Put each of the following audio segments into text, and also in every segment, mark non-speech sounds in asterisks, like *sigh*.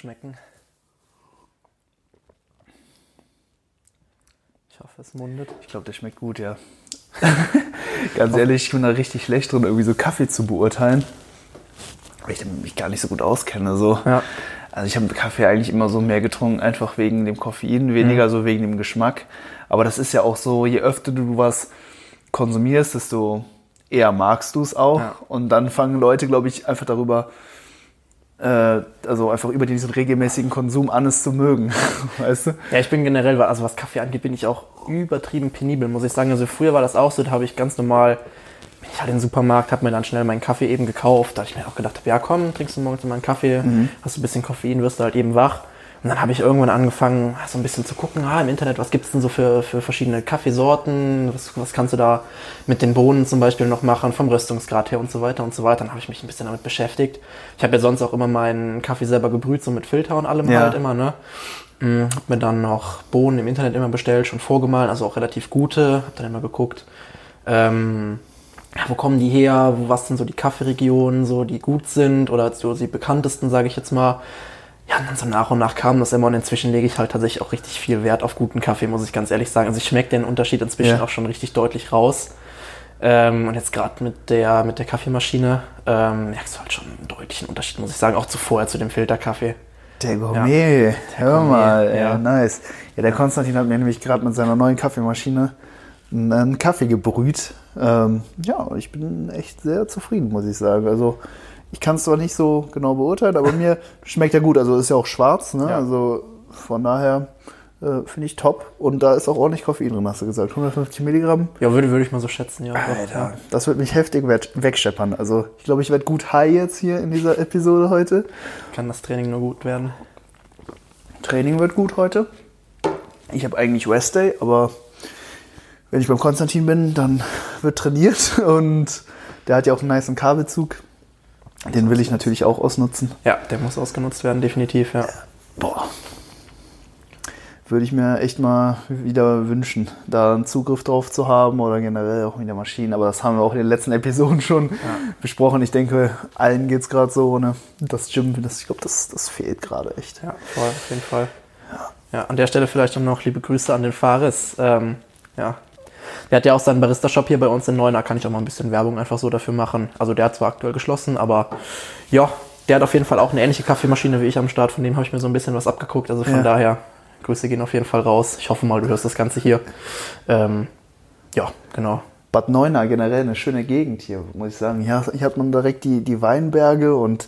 schmecken. Ich hoffe, es mundet. Ich glaube, der schmeckt gut, ja. *laughs* Ganz ehrlich, ich bin da richtig schlecht drin, irgendwie so Kaffee zu beurteilen. Weil ich mich gar nicht so gut auskenne. So. Ja. Also ich habe Kaffee eigentlich immer so mehr getrunken, einfach wegen dem Koffein, weniger Mhm. so wegen dem Geschmack. Aber das ist ja auch so, je öfter du was konsumierst, desto eher magst du es auch. Ja. Und dann fangen Leute, glaube ich, einfach darüber, also einfach über diesen regelmäßigen Konsum an, es zu mögen. *laughs* weißt du? Ja, ich bin generell, also was Kaffee angeht, bin ich auch übertrieben penibel, muss ich sagen. Also früher war das auch so, da habe ich ganz normal, bin ich halt in den Supermarkt, habe mir dann schnell meinen Kaffee eben gekauft. Da habe ich mir auch gedacht, hab, ja komm, trinkst du morgens mal einen Kaffee, hast du ein bisschen Koffein, wirst du halt eben wach. Und dann habe ich irgendwann angefangen, so ein bisschen zu gucken, ah, im Internet, was gibt's denn so für, für verschiedene Kaffeesorten, was, was kannst du da mit den Bohnen zum Beispiel noch machen, vom Röstungsgrad her und so weiter und so weiter. Dann habe ich mich ein bisschen damit beschäftigt. Ich habe ja sonst auch immer meinen Kaffee selber gebrüht, so mit Filter und allem Ja. halt immer, ne? Mm, Hab mir dann noch Bohnen im Internet immer bestellt, schon vorgemahlen, also auch relativ gute. Hab dann immer geguckt, ähm, wo kommen die her, was sind so die Kaffeeregionen, so die gut sind oder so die bekanntesten, sage ich jetzt mal. Ja, und dann so nach und nach kam das immer und inzwischen lege ich halt tatsächlich auch richtig viel Wert auf guten Kaffee, muss ich ganz ehrlich sagen. Also ich schmecke den Unterschied inzwischen Ja. auch schon richtig deutlich raus. Ähm, und jetzt gerade mit der, mit der Kaffeemaschine ähm, merkst du halt schon einen deutlichen Unterschied, muss ich sagen, auch zu vorher zu dem Filterkaffee. Der Gourmet, hör Gourmet, mal, ja. ja. nice. Ja, der Konstantin hat mir nämlich gerade mit seiner neuen Kaffeemaschine einen Kaffee gebrüht. Ähm, ja, ich bin echt sehr zufrieden, muss ich sagen. Also ich kann es zwar nicht so genau beurteilen, aber mir schmeckt er gut. Also ist ja auch schwarz, ne? Ja. Also von daher äh, finde ich top. Und da ist auch ordentlich Koffein drin, hast du gesagt. 150 Milligramm. Ja, würde, würde ich mal so schätzen, ja. Alter, das wird mich heftig we- wegscheppern. Also ich glaube, ich werde gut high jetzt hier in dieser Episode heute. Kann das Training nur gut werden. Training wird gut heute. Ich habe eigentlich Rest Day, aber wenn ich beim Konstantin bin, dann wird trainiert *laughs* und der hat ja auch einen niceen Kabelzug. Den will ich natürlich auch ausnutzen. Ja, der muss ausgenutzt werden, definitiv, ja. Boah. Würde ich mir echt mal wieder wünschen, da einen Zugriff drauf zu haben oder generell auch mit der Maschine. Aber das haben wir auch in den letzten Episoden schon besprochen. Ich denke, allen geht es gerade so. Ne? Das Gym, das, ich glaube, das, das fehlt gerade echt. Ja, voll, auf jeden Fall. Ja, an der Stelle vielleicht auch noch liebe Grüße an den Fares. Ähm, ja. Der hat ja auch seinen Barista-Shop hier bei uns in Neuner, kann ich auch mal ein bisschen Werbung einfach so dafür machen. Also der hat zwar aktuell geschlossen, aber ja, der hat auf jeden Fall auch eine ähnliche Kaffeemaschine wie ich am Start, von dem habe ich mir so ein bisschen was abgeguckt. Also von Ja. daher, Grüße gehen auf jeden Fall raus. Ich hoffe mal, du hörst das Ganze hier. Ähm, ja, genau. Bad Neuenahr generell eine schöne Gegend hier, muss ich sagen. Hier, hier hat man direkt die, die Weinberge und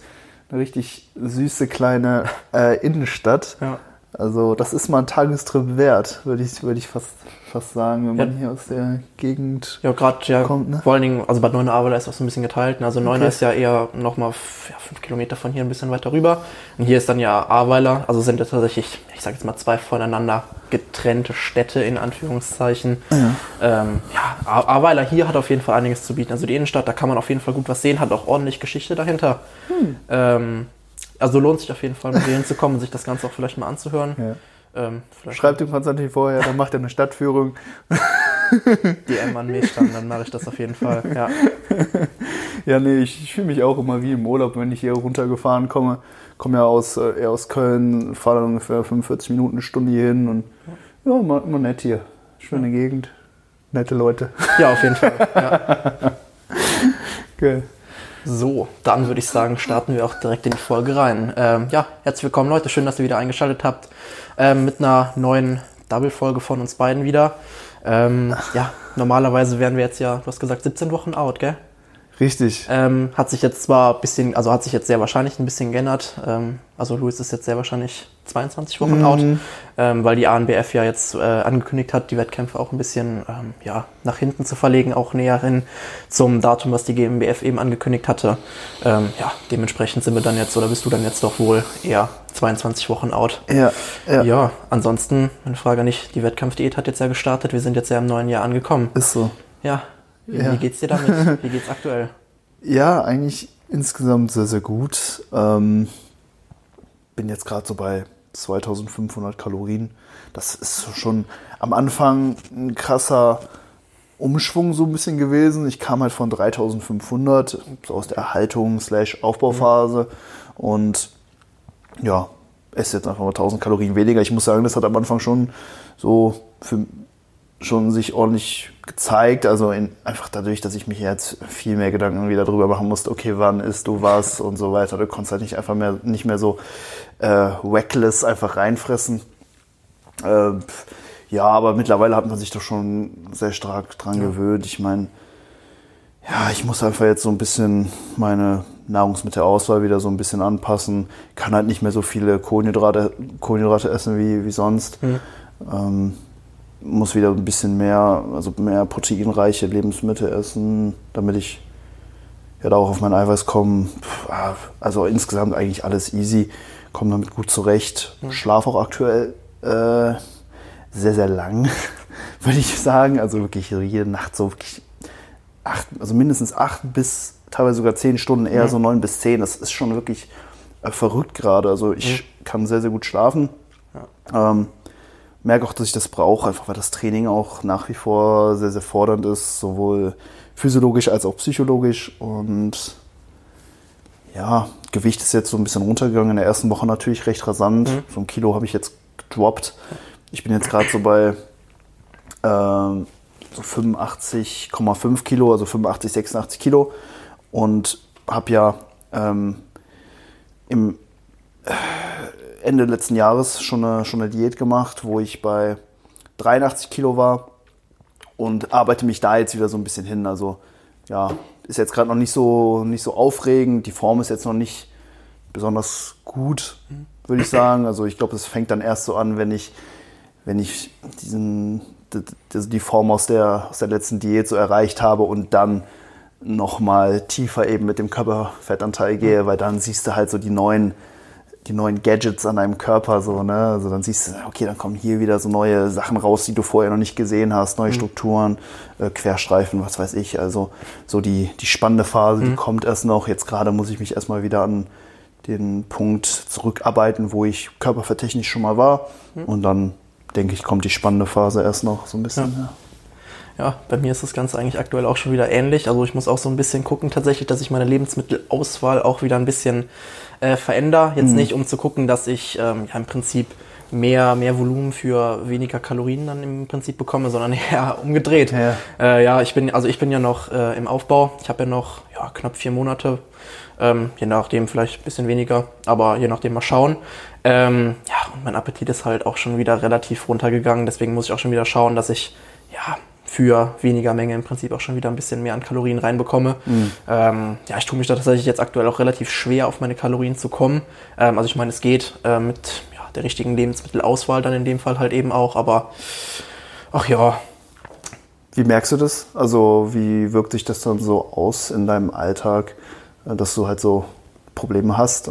eine richtig süße kleine äh, Innenstadt. Ja. Also das ist mal ein Tagestrip wert, würde ich, würde ich fast, fast sagen, wenn man Ja. hier aus der Gegend... Ja, gerade ja, Kommt, ne? vor allen Dingen, also Bad Neuenahr ist auch so ein bisschen geteilt. ne? Also Neuenahr Okay. ist ja eher nochmal ja, fünf Kilometer von hier ein bisschen weiter rüber. Und hier ist dann ja Ahrweiler. Also sind ja tatsächlich, ich sage jetzt mal, zwei voneinander getrennte Städte in Anführungszeichen. Ähm, ja, Ahr- Ahrweiler hier hat auf jeden Fall einiges zu bieten. Also die Innenstadt, da kann man auf jeden Fall gut was sehen, hat auch ordentlich Geschichte dahinter. Hm. Ähm, also lohnt sich auf jeden Fall, mit denen zu kommen und sich das Ganze auch vielleicht mal anzuhören. Ja. Ähm, Schreibt dem Konstantin vorher, dann macht er eine Stadtführung. *laughs* DM an mich dann, dann mache ich das auf jeden Fall. Ja. *laughs* Ja, nee, ich, ich fühle mich auch immer wie im Urlaub, wenn ich hier runtergefahren komme. Komme ja aus, äh, eher aus Köln, fahre dann ungefähr 45 Minuten, eine Stunde hier hin und ja, immer, immer nett hier. Schöne Gegend, nette Leute. ja, auf jeden Fall. Ja. *laughs* Geil. So, dann würde ich sagen, starten wir auch direkt in die Folge rein. Ähm, ja, herzlich willkommen Leute, schön, dass ihr wieder eingeschaltet habt ähm, mit einer neuen Double-Folge von uns beiden wieder. Ähm, ja, normalerweise wären wir jetzt ja, du hast gesagt, 17 Wochen out, gell? Richtig. Ähm, hat sich jetzt zwar ein bisschen, also hat sich jetzt sehr wahrscheinlich ein bisschen geändert. Ähm, also Luis ist jetzt sehr wahrscheinlich 22 Wochen Mhm. out, ähm, weil die ANBF ja jetzt äh, angekündigt hat, die Wettkämpfe auch ein bisschen ähm, ja, nach hinten zu verlegen, auch näher hin zum Datum, was die GmbF eben angekündigt hatte. Ähm, ja, dementsprechend sind wir dann jetzt, oder bist du dann jetzt doch wohl eher 22 Wochen out. Ja, ja, Ja, ansonsten, meine Frage nicht, die Wettkampfdiät hat jetzt ja gestartet, wir sind jetzt ja im neuen Jahr angekommen. ist so. Ja, wie Ja. geht's dir damit? *laughs* Wie geht's aktuell? Ja, eigentlich insgesamt sehr, sehr gut. Ähm, bin jetzt gerade so bei 2500 Kalorien. Das ist schon am Anfang ein krasser Umschwung so ein bisschen gewesen. Ich kam halt von 3500 so aus der Erhaltung slash Aufbauphase und ja, esse jetzt einfach mal 1000 Kalorien weniger. Ich muss sagen, das hat am Anfang schon so für, schon sich ordentlich gezeigt. Also in, einfach dadurch, dass ich mich jetzt viel mehr Gedanken wieder darüber machen musste, okay, wann isst du was und so weiter. Du konntest halt nicht einfach mehr, nicht mehr so äh, reckless einfach reinfressen. Äh, ja, aber mittlerweile hat man sich doch schon sehr stark dran ja. gewöhnt. Ich meine, ja, ich muss einfach jetzt so ein bisschen meine Nahrungsmittelauswahl wieder so ein bisschen anpassen. Kann halt nicht mehr so viele Kohlenhydrate, Kohlenhydrate essen wie, wie sonst. Mhm. Ähm, muss wieder ein bisschen mehr, also mehr proteinreiche Lebensmittel essen, damit ich ja da auch auf mein Eiweiß komme. Ah, also insgesamt eigentlich alles easy, komme damit gut zurecht. Mhm. Schlaf auch aktuell äh, sehr, sehr lang, *laughs* würde ich sagen. Also wirklich jede Nacht so wirklich acht, also mindestens acht bis teilweise sogar zehn Stunden, eher mhm. so neun bis zehn. Das ist schon wirklich äh, verrückt gerade. Also ich mhm. kann sehr, sehr gut schlafen. Ja. Ähm, merke auch, dass ich das brauche, einfach weil das Training auch nach wie vor sehr, sehr fordernd ist, sowohl physiologisch als auch psychologisch. Und ja, Gewicht ist jetzt so ein bisschen runtergegangen. In der ersten Woche natürlich recht rasant. Mhm. So ein Kilo habe ich jetzt gedroppt. Ich bin jetzt gerade so bei äh, so 85,5 Kilo, also 85, 86 Kilo. Und habe ja ähm, im äh, Ende letzten Jahres schon eine, schon eine Diät gemacht, wo ich bei 83 Kilo war und arbeite mich da jetzt wieder so ein bisschen hin. Also ja, ist jetzt gerade noch nicht so, nicht so aufregend. Die Form ist jetzt noch nicht besonders gut, würde ich sagen. Also ich glaube, es fängt dann erst so an, wenn ich, wenn ich diesen, die, die Form aus der, aus der letzten Diät so erreicht habe und dann nochmal tiefer eben mit dem Körperfettanteil gehe, weil dann siehst du halt so die neuen die neuen Gadgets an deinem Körper so, ne? Also dann siehst du, okay, dann kommen hier wieder so neue Sachen raus, die du vorher noch nicht gesehen hast, neue mhm. Strukturen, äh, Querstreifen, was weiß ich. Also so die, die spannende Phase, mhm. die kommt erst noch. Jetzt gerade muss ich mich erstmal wieder an den Punkt zurückarbeiten, wo ich körpervertechnisch schon mal war. Mhm. Und dann denke ich, kommt die spannende Phase erst noch so ein bisschen. Ja. ja. Ja, bei mir ist das Ganze eigentlich aktuell auch schon wieder ähnlich. Also ich muss auch so ein bisschen gucken tatsächlich, dass ich meine Lebensmittelauswahl auch wieder ein bisschen äh, verändere. Jetzt mhm. nicht, um zu gucken, dass ich ähm, ja, im Prinzip mehr, mehr Volumen für weniger Kalorien dann im Prinzip bekomme, sondern *laughs* eher umgedreht. Ja, äh, ja ich bin, also ich bin ja noch äh, im Aufbau. Ich habe ja noch ja, knapp vier Monate, ähm, je nachdem vielleicht ein bisschen weniger, aber je nachdem mal schauen. Ähm, ja, und mein Appetit ist halt auch schon wieder relativ runtergegangen. Deswegen muss ich auch schon wieder schauen, dass ich ja für weniger Menge im Prinzip auch schon wieder ein bisschen mehr an Kalorien reinbekomme. Mhm. Ähm, ja, ich tue mich da tatsächlich jetzt aktuell auch relativ schwer, auf meine Kalorien zu kommen. Ähm, also ich meine, es geht äh, mit ja, der richtigen Lebensmittelauswahl dann in dem Fall halt eben auch, aber ach ja. Wie merkst du das? Also wie wirkt sich das dann so aus in deinem Alltag, äh, dass du halt so Probleme hast?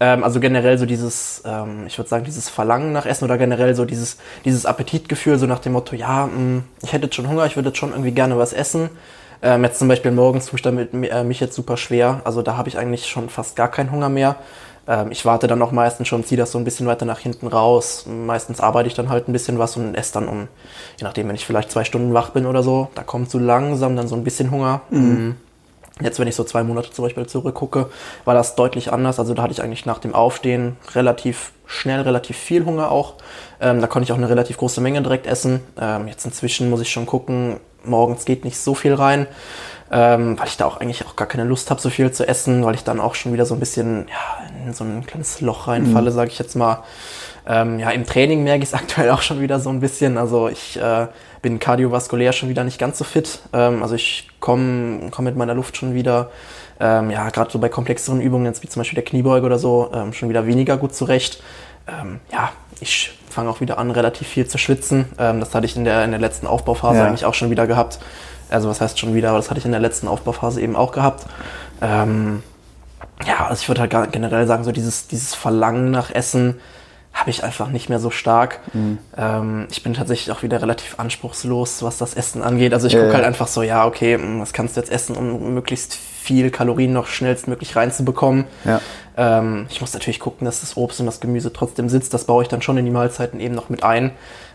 Ähm, also generell so dieses, ähm, ich würde sagen, dieses Verlangen nach Essen oder generell so dieses, dieses Appetitgefühl, so nach dem Motto, ja, mh, mm, ich hätte jetzt schon Hunger, ich würde jetzt schon irgendwie gerne was essen. Ähm, jetzt zum Beispiel morgens tue ich damit äh, mich jetzt super schwer. Also da habe ich eigentlich schon fast gar keinen Hunger mehr. Ähm, ich warte dann auch meistens schon, ziehe das so ein bisschen weiter nach hinten raus. Meistens arbeite ich dann halt ein bisschen was und esse dann um, je nachdem, wenn ich vielleicht zwei Stunden wach bin oder so, da kommt so langsam dann so ein bisschen Hunger. Mhm. Jetzt, wenn ich so zwei Monate zum Beispiel zurückgucke, war das deutlich anders. Also da hatte ich eigentlich nach dem Aufstehen relativ schnell, relativ viel Hunger auch. Ähm, da konnte ich auch eine relativ große Menge direkt essen. Ähm, jetzt inzwischen muss ich schon gucken, morgens geht nicht so viel rein, ähm, weil ich da auch eigentlich auch gar keine Lust habe, so viel zu essen, weil ich dann auch schon wieder so ein bisschen ja, in so ein kleines Loch reinfalle, mhm. sage ich jetzt mal. Ähm, ja, im Training merke ich es *laughs* aktuell auch schon wieder so ein bisschen. Also ich äh, bin kardiovaskulär schon wieder nicht ganz so fit. Ähm, also ich komme komm mit meiner Luft schon wieder, ähm, ja, gerade so bei komplexeren Übungen, jetzt wie zum Beispiel der Kniebeuge oder so, ähm, schon wieder weniger gut zurecht. Ähm, ja, ich fange auch wieder an, relativ viel zu schwitzen. Ähm, das hatte ich in der, in der letzten Aufbauphase ja. eigentlich auch schon wieder gehabt. Also was heißt schon wieder, aber das hatte ich in der letzten Aufbauphase eben auch gehabt. Ähm, ja, also ich würde halt generell sagen, so dieses, dieses Verlangen nach Essen, habe ich einfach nicht mehr so stark. Mhm. Ähm, ich bin tatsächlich auch wieder relativ anspruchslos, was das Essen angeht. Also ich gucke halt einfach so, ja, okay, hm, was kannst du jetzt essen, um möglichst viel Kalorien noch schnellstmöglich reinzubekommen. Ja. Ähm, ich muss natürlich gucken, dass das Obst und das Gemüse trotzdem sitzt. Das baue ich dann schon in die Mahlzeiten eben noch mit ein.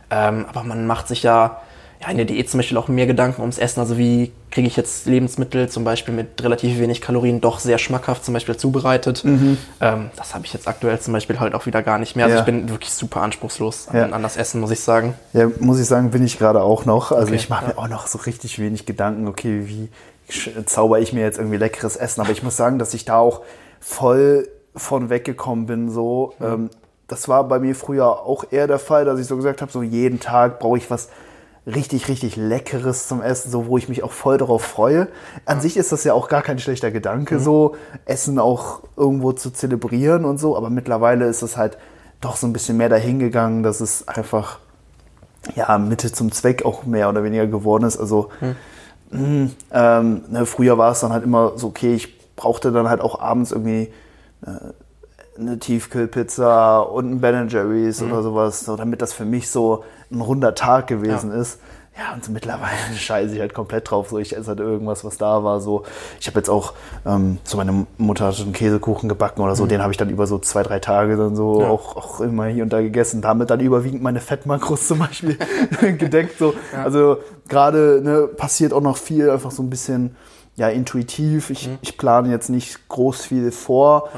Ähm, aber man macht sich ja ja, in der Diät zum Beispiel auch mehr Gedanken ums Essen. Also wie kriege ich jetzt Lebensmittel zum Beispiel mit relativ wenig Kalorien doch sehr schmackhaft zum Beispiel zubereitet. Mhm. Ähm, das habe ich jetzt aktuell zum Beispiel halt auch wieder gar nicht mehr. Also Ja. ich bin wirklich super anspruchslos an, Ja. an das Essen, muss ich sagen. Ja, muss ich sagen, bin ich gerade auch noch. Also Okay, ich mache ja. mir auch noch so richtig wenig Gedanken, okay, wie zauber ich mir jetzt irgendwie leckeres Essen. Aber ich muss sagen, dass ich da auch voll von weggekommen bin. So, ähm, das war bei mir früher auch eher der Fall, dass ich so gesagt habe, so jeden Tag brauche ich was richtig, richtig Leckeres zum Essen, so wo ich mich auch voll darauf freue. An sich ist das ja auch gar kein schlechter Gedanke, so Essen auch irgendwo zu zelebrieren und so. Aber mittlerweile ist es halt doch so ein bisschen mehr dahingegangen, dass es einfach ja, Mitte zum Zweck auch mehr oder weniger geworden ist. Also mh, ähm, ne, früher war es dann halt immer so, okay, ich brauchte dann halt auch abends irgendwie äh, eine Tiefkühlpizza und ein Ben Jerry's oder sowas, so, damit das für mich so ein runder Tag gewesen ist. Ja, und so mittlerweile *laughs* scheiße ich halt komplett drauf. So, ich esse halt irgendwas, was da war. So, ich habe jetzt auch, ähm, so meine Mutter hat einen Käsekuchen gebacken oder so, den habe ich dann über so zwei, drei Tage dann so Ja. auch, auch immer hier und da gegessen. Damit dann überwiegend meine Fettmakros zum Beispiel *laughs* *laughs* gedeckt. So. Also gerade ne, passiert auch noch viel, einfach so ein bisschen ja, intuitiv. Ich, ich plane jetzt nicht groß viel vor.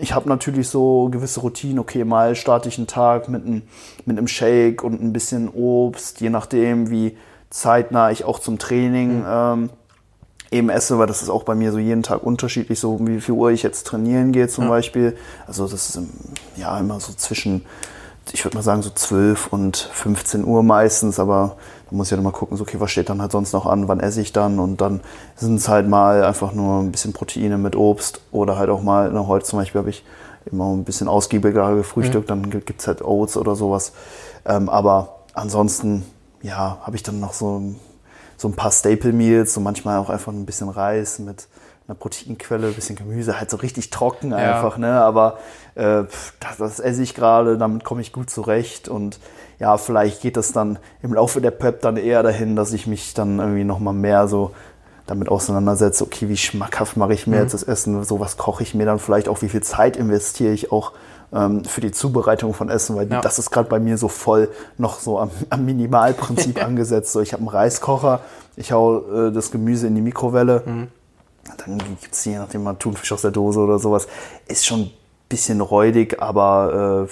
Ich habe natürlich so gewisse Routinen. Okay, mal starte ich einen Tag mit einem, mit einem Shake und ein bisschen Obst, je nachdem, wie zeitnah ich auch zum Training ähm, eben esse, weil das ist auch bei mir so jeden Tag unterschiedlich, so wie viel Uhr ich jetzt trainieren gehe zum Beispiel. Also das ist ja immer so zwischen, ich würde mal sagen, so 12 und 15 Uhr meistens, aber da muss ich halt immer gucken, so, okay, was steht dann halt sonst noch an, wann esse ich dann und dann sind es halt mal einfach nur ein bisschen Proteine mit Obst oder halt auch mal, na, heute zum Beispiel habe ich immer ein bisschen ausgiebiger gefrühstückt, dann gibt es halt Oats oder sowas. Ähm, aber ansonsten, ja, habe ich dann noch so so ein paar Staple Meals, so manchmal auch einfach ein bisschen Reis mit einer Proteinquelle, ein bisschen Gemüse, halt so richtig trocken einfach, ne? Aber äh, das, das esse ich gerade, damit komme ich gut zurecht und ja, vielleicht geht das dann im Laufe der Prep dann eher dahin, dass ich mich dann irgendwie nochmal mehr so damit auseinandersetze, okay, wie schmackhaft mache ich mir jetzt das Essen, so was koche ich mir dann vielleicht auch, wie viel Zeit investiere ich auch ähm, für die Zubereitung von Essen, weil Ja. das ist gerade bei mir so voll noch so am, am Minimalprinzip *laughs* angesetzt. So, ich habe einen Reiskocher, ich hau äh, das Gemüse in die Mikrowelle, dann gibt es je nachdem mal Thunfisch aus der Dose oder sowas. Ist schon ein bisschen räudig, aber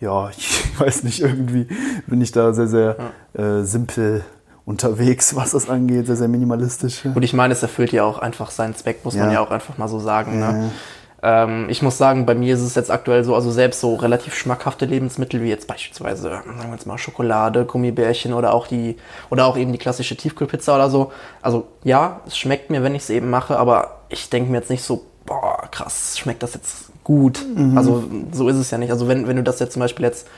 äh, ja, *laughs* ich weiß nicht, irgendwie bin ich da sehr, sehr äh, simpel unterwegs, was das angeht, sehr, sehr minimalistisch. Und ich meine, es erfüllt ja auch einfach seinen Zweck, muss man Ja. ja auch einfach mal so sagen. Ne? Ähm, ich muss sagen, bei mir ist es jetzt aktuell so, also selbst so relativ schmackhafte Lebensmittel wie jetzt beispielsweise, sagen wir jetzt mal Schokolade, Gummibärchen oder auch die oder auch eben die klassische Tiefkühlpizza oder so. Also ja, es schmeckt mir, wenn ich es eben mache, aber ich denke mir jetzt nicht so, boah, krass, schmeckt das jetzt gut. Also so ist es ja nicht. Also wenn, wenn du das jetzt zum Beispiel jetzt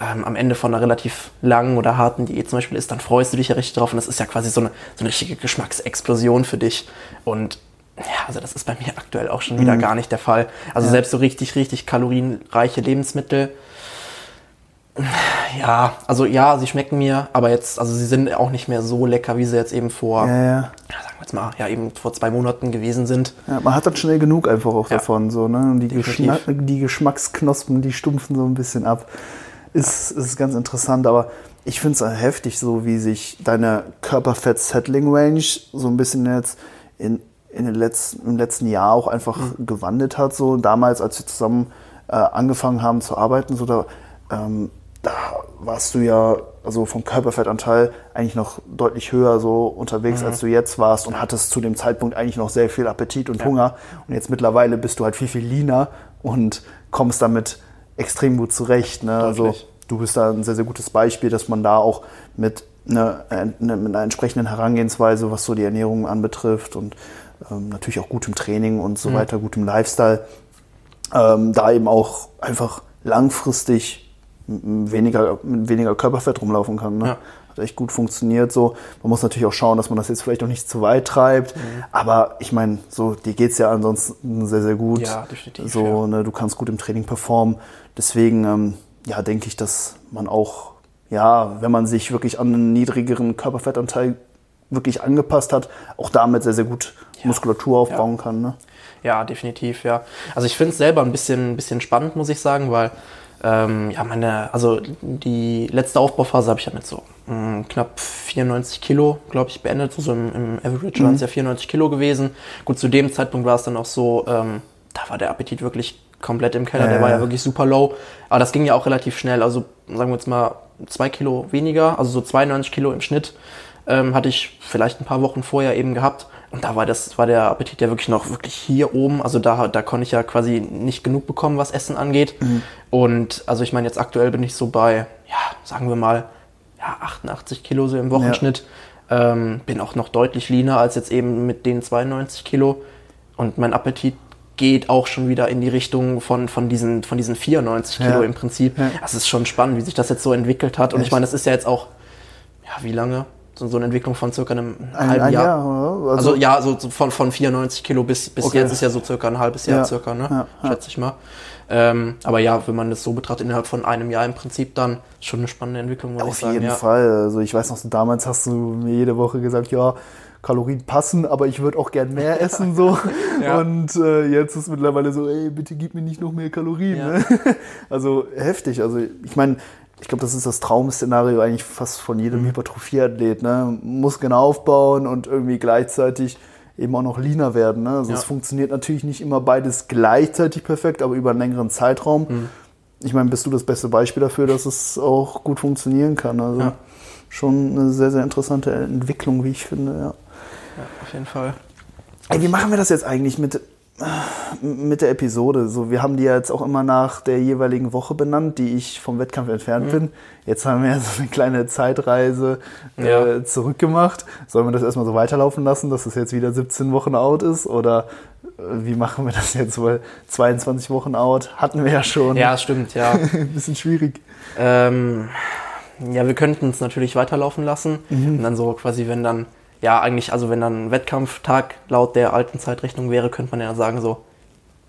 ähm, am Ende von einer relativ langen oder harten Diät zum Beispiel ist, dann freust du dich ja richtig drauf und das ist ja quasi so eine, so eine richtige Geschmacksexplosion für dich. Und ja, also das ist bei mir aktuell auch schon wieder gar nicht der Fall. Also selbst so richtig, richtig kalorienreiche Lebensmittel, ja, also ja, sie schmecken mir, aber jetzt, also sie sind auch nicht mehr so lecker, wie sie jetzt eben vor, Ja, ja, ja. sagen wir jetzt mal, ja, eben vor zwei Monaten gewesen sind. Ja, man hat dann schnell genug einfach auch Ja. davon. So, ne? Und die. Geschmack, die Geschmacksknospen, die stumpfen so ein bisschen ab. Ist, ist ganz interessant, aber ich finde es heftig, so wie sich deine Körperfett-Settling-Range so ein bisschen jetzt in, in den letzten, im letzten Jahr auch einfach gewandelt hat. So damals, als wir zusammen äh, angefangen haben zu arbeiten, so da, ähm, da warst du ja also vom Körperfettanteil eigentlich noch deutlich höher so unterwegs, als du jetzt warst und hattest zu dem Zeitpunkt eigentlich noch sehr viel Appetit und Hunger. Und jetzt mittlerweile bist du halt viel, viel leaner und kommst damit extrem gut zurecht. Ne? Also du bist da ein sehr, sehr gutes Beispiel, dass man da auch mit, ne, äh, ne, mit einer entsprechenden Herangehensweise, was so die Ernährung anbetrifft und ähm, natürlich auch gutem Training und so weiter, gutem Lifestyle, ähm, da eben auch einfach langfristig weniger, mit weniger Körperfett rumlaufen kann. Ne? Ja. Hat echt gut funktioniert so. Man muss natürlich auch schauen, dass man das jetzt vielleicht auch nicht zu weit treibt. Mhm. Aber ich meine, so, dir geht's ja ansonsten sehr, sehr gut. Ja, definitiv, So, ja. ne, du kannst gut im Training performen. Deswegen, ähm, ja, denke ich, dass man auch, ja, wenn man sich wirklich an einen niedrigeren Körperfettanteil wirklich angepasst hat, auch damit sehr, sehr gut Muskulatur aufbauen kann. Ne? Ja, definitiv, ja. Also ich finde es selber ein bisschen, ein bisschen spannend, muss ich sagen, weil Ähm, ja, meine, also die letzte Aufbauphase habe ich ja mit so mh, knapp 94 Kilo, glaube ich, beendet. So im, im Average Mhm. waren es ja 94 Kilo gewesen. Gut, zu dem Zeitpunkt war es dann auch so, ähm, da war der Appetit wirklich komplett im Keller. Ja, der war ja ja. wirklich super low. Aber das ging ja auch relativ schnell. Also sagen wir jetzt mal zwei Kilo weniger, also so 92 Kilo im Schnitt ähm, hatte ich vielleicht ein paar Wochen vorher eben gehabt. Und da war das, war der Appetit ja wirklich noch wirklich hier oben. Also da, da konnte ich ja quasi nicht genug bekommen, was Essen angeht. Und also ich meine, jetzt aktuell bin ich so bei, ja, sagen wir mal, ja, 88 Kilo so im Wochenschnitt. Ähm, bin auch noch deutlich leaner als jetzt eben mit den 92 Kilo. Und mein Appetit geht auch schon wieder in die Richtung von, von, diesen, von diesen 94 Kilo Ja. im Prinzip. Ja. Das ist schon spannend, wie sich das jetzt so entwickelt hat. Und ich Echt? meine, das ist ja jetzt auch, ja, wie lange? So, so eine Entwicklung von circa einem Ein, halben ein Jahr. Jahr, oder? Also, ja, so so von, von 94 Kilo bis, bis Okay. jetzt ist ja so circa ein halbes Jahr Ja. circa, ne? Ja, ja. Schätze ich mal. Ähm, aber ja, wenn man das so betrachtet, innerhalb von einem Jahr im Prinzip dann schon eine spannende Entwicklung, Auf sagen. jeden. Fall. Also ich weiß noch, damals hast du mir jede Woche gesagt, ja, Kalorien passen, aber ich würde auch gern mehr essen so. *laughs* Ja. Und äh, jetzt ist mittlerweile so, ey, bitte gib mir nicht noch mehr Kalorien. Ja. Ne? *laughs* Also heftig. Also ich meine, ich glaube, das ist das Traum-Szenario eigentlich fast von jedem Mhm. Hypertrophie-Athlet. Ne? Muskeln aufbauen und irgendwie gleichzeitig eben auch noch leaner werden. Ne? Also Ja. es funktioniert natürlich nicht immer beides gleichzeitig perfekt, aber über einen längeren Zeitraum. Mhm. Ich meine, bist du das beste Beispiel dafür, dass es auch gut funktionieren kann. Also Ja. schon eine sehr, sehr interessante Entwicklung, wie ich finde. Ja. Ja, auf jeden Fall. Ey, wie machen wir das jetzt eigentlich mit, mit der Episode? So, wir haben die ja jetzt auch immer nach der jeweiligen Woche benannt, die ich vom Wettkampf entfernt bin. Jetzt haben wir ja so eine kleine Zeitreise Ja. äh, zurückgemacht. Sollen wir das erstmal so weiterlaufen lassen, dass es jetzt wieder 17 Wochen out ist? Oder äh, wie machen wir das jetzt? Weil 22 Wochen out hatten wir ja schon. Ja, stimmt, ja. Ein *laughs* bisschen schwierig. Ähm, ja, wir könnten es natürlich weiterlaufen lassen. Mhm. Und dann so quasi, wenn dann, ja, eigentlich, also wenn dann ein Wettkampftag laut der alten Zeitrechnung wäre, könnte man ja sagen, so,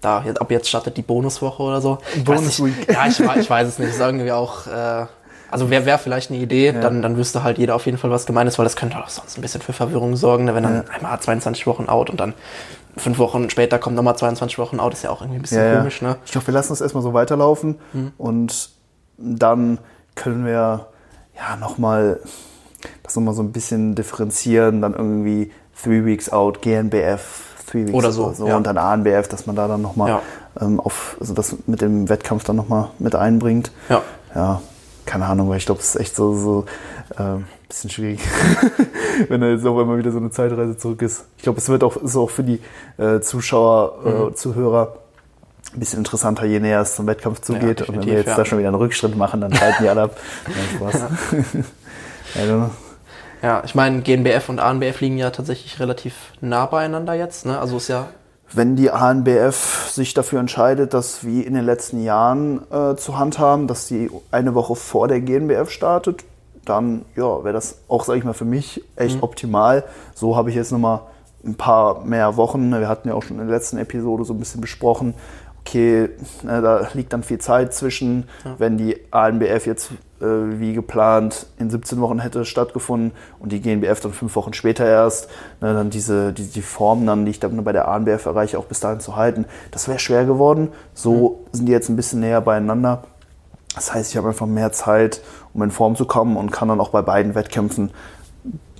da, jetzt, ab jetzt startet die Bonuswoche oder so. Bonusweek. Ja, ich, ich weiß es nicht. Ist irgendwie auch, äh, also wäre wär vielleicht eine Idee, dann, dann wüsste halt jeder auf jeden Fall, was gemeint ist, weil das könnte auch sonst ein bisschen für Verwirrung sorgen, ne? wenn dann einmal 22 Wochen out und dann fünf Wochen später kommt nochmal 22 Wochen out, ist ja auch irgendwie ein bisschen Ja, ja. komisch, ne? Ich glaube, wir lassen das erstmal so weiterlaufen und dann können wir ja nochmal das nochmal so ein bisschen differenzieren, dann irgendwie Three Weeks Out, GNBF, Three Weeks Oder so, ja. und dann ANBF, dass man da dann nochmal Ja. ähm, auf, also das mit dem Wettkampf dann nochmal mit einbringt. Ja. Ja, keine Ahnung, weil ich glaube, es ist echt so, so ähm, bisschen schwierig, *laughs* wenn da jetzt auch immer wieder so eine Zeitreise zurück ist. Ich glaube, es wird auch, ist auch für die äh, Zuschauer, Mhm. äh, Zuhörer ein bisschen interessanter, je näher es zum Wettkampf zugeht. und wenn wir jetzt ja. da schon wieder einen Rückschritt machen, dann schalten die alle ab. Nein, Spaß. also, Ja, ich meine, GNBF und ANBF liegen ja tatsächlich relativ nah beieinander jetzt. Ne? Also ist ja, wenn die ANBF sich dafür entscheidet, das wie in den letzten Jahren äh, zu handhaben, dass die eine Woche vor der GNBF startet, dann ja, wäre das auch, sage ich mal, für mich echt optimal. So habe ich jetzt nochmal ein paar mehr Wochen. Wir hatten ja auch schon in der letzten Episode so ein bisschen besprochen, okay, äh, da liegt dann viel Zeit zwischen, wenn die ANBF jetzt äh, wie geplant in 17 Wochen hätte stattgefunden und die GNBF dann fünf Wochen später erst, ne, dann diese, die, die Form dann, die ich dann bei der ANBF erreiche, auch bis dahin zu halten, das wäre schwer geworden. So sind die jetzt ein bisschen näher beieinander. Das heißt, ich habe einfach mehr Zeit, um in Form zu kommen und kann dann auch bei beiden Wettkämpfen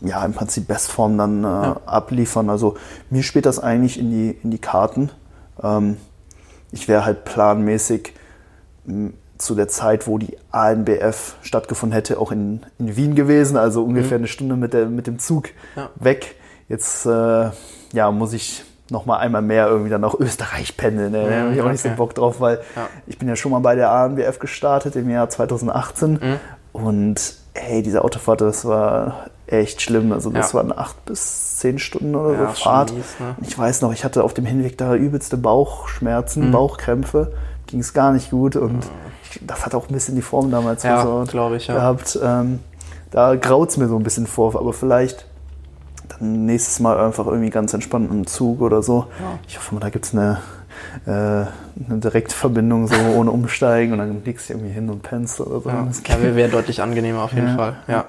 ja im Prinzip Bestform dann äh, abliefern. Also mir spielt das eigentlich in die, in die Karten. Ähm, ich wäre halt planmäßig zu der Zeit, wo die ANBF stattgefunden hätte, auch in, in Wien gewesen, also ungefähr eine Stunde mit, der, mit dem Zug Ja. weg. Jetzt äh, ja, muss ich noch mal einmal mehr irgendwie dann nach Österreich pendeln. Ne? Da habe ich auch nicht so. Bock drauf, weil Ja. ich bin ja schon mal bei der ANBF gestartet im Jahr 2018 Mhm. und hey, diese Autofahrt, das war echt schlimm. Also das Ja. waren acht bis zehn Stunden oder Ja, so Fahrt. mies, ne? Ich weiß noch, ich hatte auf dem Hinweg da übelste Mhm. Bauchschmerzen, Bauchkrämpfe. Ging es gar nicht gut und ich, das hat auch ein bisschen die Form damals Mhm. Ja, versaut glaub ich, ja. gehabt. Ähm, da graut es mir so ein bisschen vor, aber vielleicht dann nächstes Mal einfach irgendwie ganz entspannt im Zug oder so. Ich hoffe mal, da gibt es eine, äh, eine Direktverbindung so ohne Umsteigen und dann legst du irgendwie hin und pennst oder so. Ja, Das ja wäre wär deutlich angenehmer auf jeden Ja. Fall. Ja.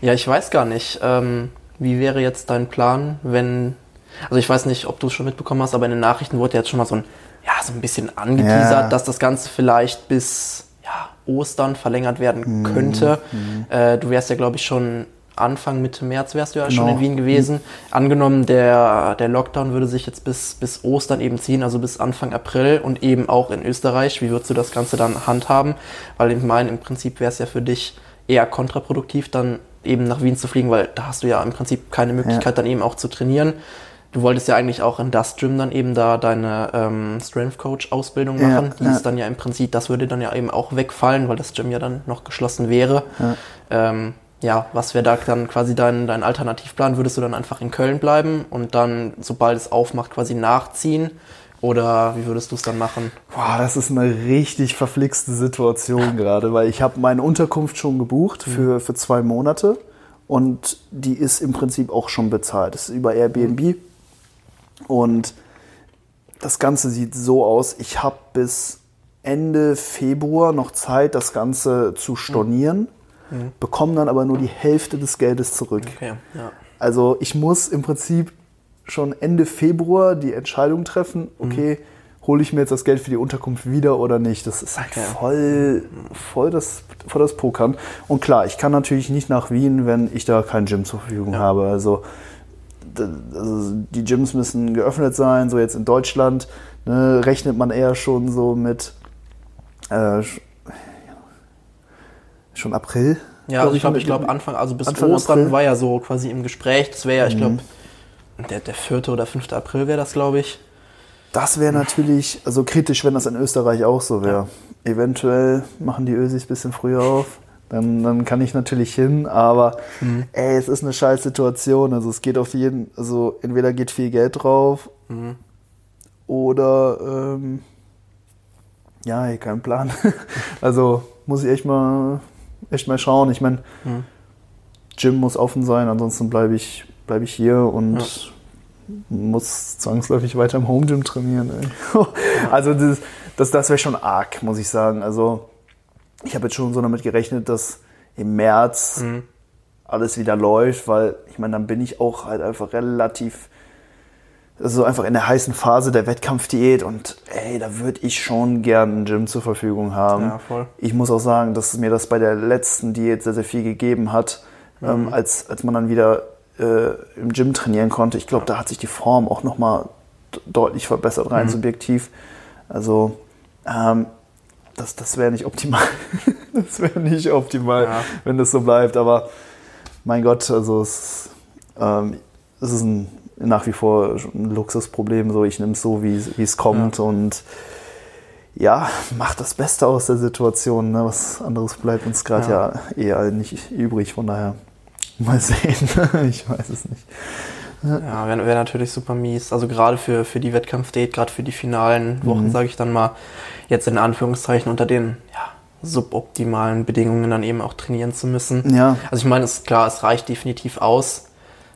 Ja, ich weiß gar nicht. Ähm, wie wäre jetzt dein Plan, wenn Also ich weiß nicht, ob du es schon mitbekommen hast, aber in den Nachrichten wurde jetzt schon mal so ein, ja, so ein bisschen angeteasert, Ja. dass das Ganze vielleicht bis ja, Ostern verlängert werden Mhm. könnte. Äh, du wärst ja, glaube ich, schon Anfang, Mitte März wärst du ja schon Genau. in Wien gewesen. Angenommen, der, der Lockdown würde sich jetzt bis, bis Ostern eben ziehen, also bis Anfang April und eben auch in Österreich. Wie würdest du das Ganze dann handhaben? Weil ich meine, im Prinzip wäre es ja für dich eher kontraproduktiv, dann eben nach Wien zu fliegen, weil da hast du ja im Prinzip keine Möglichkeit, dann eben auch zu trainieren. Du wolltest ja eigentlich auch in das Gym dann eben da deine ähm, Strength Coach Ausbildung Ja, machen. Die ja. ist dann ja im Prinzip, das würde dann ja eben auch wegfallen, weil das Gym ja dann noch geschlossen wäre. Ja. Ähm, ja, was wäre da dann quasi dein, dein Alternativplan? Würdest du dann einfach in Köln bleiben und dann, sobald es aufmacht, quasi nachziehen? Oder wie würdest du es dann machen? Boah, das ist eine richtig verflixte Situation gerade, weil ich habe meine Unterkunft schon gebucht für, für zwei Monate und die ist im Prinzip auch schon bezahlt. Das ist über Airbnb und das Ganze sieht so aus, ich habe bis Ende Februar noch Zeit, das Ganze zu stornieren, bekomme dann aber nur die Hälfte des Geldes zurück. Okay, ja. Also ich muss im Prinzip schon Ende Februar die Entscheidung treffen, okay, hole ich mir jetzt das Geld für die Unterkunft wieder oder nicht. Das ist halt Okay. voll, voll, das, voll das Pokern. Und klar, ich kann natürlich nicht nach Wien, wenn ich da kein Gym zur Verfügung habe. Also, also die Gyms müssen geöffnet sein, so jetzt in Deutschland ne, rechnet man eher schon so mit äh, sch- schon April. Ja, also ich glaube, ich glaube Anfang, also bis Anfang Ostern April. Mhm. war ja so quasi im Gespräch. Das wäre ja, ich glaube, der, der 4. oder 5. April wäre das, glaube ich. Das wäre natürlich also kritisch, wenn das in Österreich auch so wäre. Eventuell machen die Ösis ein bisschen früher auf. Dann, dann kann ich natürlich hin, aber ey, es ist eine scheiß Situation. Also es geht auf jeden, also entweder geht viel Geld drauf oder ähm, ja, ey, kein Plan. *laughs* also muss ich echt mal echt mal schauen. Ich meine, Gym muss offen sein, ansonsten bleibe ich, bleib ich hier und muss zwangsläufig weiter im Home Gym trainieren. *laughs* Also das, das, das wäre schon arg, muss ich sagen. Also ich habe jetzt schon so damit gerechnet, dass im März alles wieder läuft, weil ich meine, dann bin ich auch halt einfach relativ so einfach in der heißen Phase der Wettkampfdiät und ey, da würde ich schon gern ein Gym zur Verfügung haben. Ja, voll. Ich muss auch sagen, dass mir das bei der letzten Diät sehr, sehr viel gegeben hat, ähm, als, als man dann wieder äh, im Gym trainieren konnte. Ich glaube, da hat sich die Form auch nochmal deutlich verbessert, rein subjektiv. Also, ähm, das, das wäre nicht optimal. *laughs* das wäre nicht optimal, Ja. wenn das so bleibt. Aber mein Gott, also es, ähm, es ist ein, nach wie vor ein Luxusproblem. So, ich nehme es so, wie es- kommt und ja, macht das Beste aus der Situation. Ne? Was anderes bleibt uns gerade ja. Ja. eher nicht übrig. Von daher mal sehen. *laughs* ich weiß es nicht. Ja, wäre wär natürlich super mies. Also gerade für, für die Wettkampfdate, gerade für die finalen Wochen, Mhm. sage ich dann mal, jetzt in Anführungszeichen unter den ja, suboptimalen Bedingungen dann eben auch trainieren zu müssen. Ja. Also ich meine, es ist klar, es reicht definitiv aus.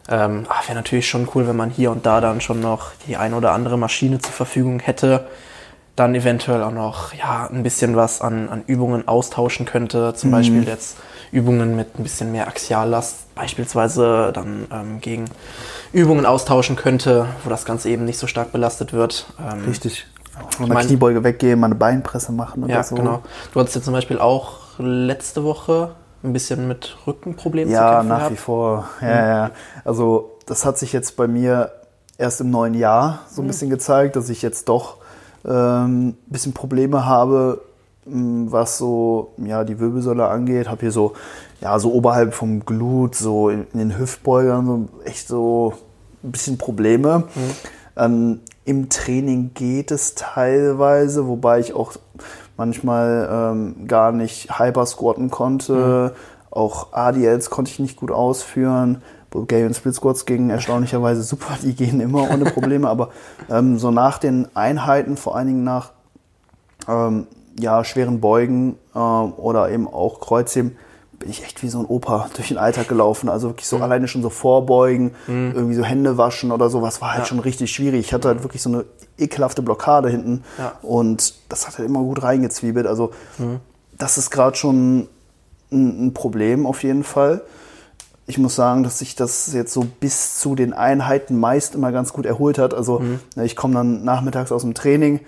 Ähm, Wäre natürlich schon cool, wenn man hier und da dann schon noch die ein oder andere Maschine zur Verfügung hätte. Dann eventuell auch noch ja, ein bisschen was an, an Übungen austauschen könnte. Zum Beispiel jetzt Übungen mit ein bisschen mehr Axiallast beispielsweise dann ähm, gegen Übungen austauschen könnte, wo das Ganze eben nicht so stark belastet wird. Ähm, Richtig. Von der Kniebeuge weggehen, mal eine Beinpresse machen oder Ja, so. genau. Du hattest ja zum Beispiel auch letzte Woche ein bisschen mit Rückenproblemen zu Ja, kämpfen nach gehabt. wie vor. Ja, ja. Also das hat sich jetzt bei mir erst im neuen Jahr so ein bisschen gezeigt, dass ich jetzt doch ähm, ein bisschen Probleme habe, was so ja, die Wirbelsäule angeht. Habe hier so, ja, so oberhalb vom Glut, so in, in den Hüftbeugern, so echt so ein bisschen Probleme. Ähm, Im Training geht es teilweise, wobei ich auch manchmal ähm, gar nicht Hyper squatten konnte. Auch ADLs konnte ich nicht gut ausführen. Bulgarian Split Squats gingen erstaunlicherweise *laughs* super, die gehen immer ohne Probleme. aber ähm, so nach den Einheiten, vor allen Dingen nach ähm, ja, schweren Beugen ähm, oder eben auch Kreuzheben, bin ich echt wie so ein Opa *laughs* durch den Alltag gelaufen. Also wirklich so alleine schon so vorbeugen, irgendwie so Hände waschen oder sowas war halt Ja. schon richtig schwierig. Ich hatte halt wirklich so eine ekelhafte Blockade hinten Ja. und das hat halt immer gut reingezwiebelt. Also das ist gerade schon ein, ein Problem auf jeden Fall. ich muss sagen, dass sich das jetzt so bis zu den Einheiten meist immer ganz gut erholt hat. Also Mhm. ich komme dann nachmittags aus dem Training,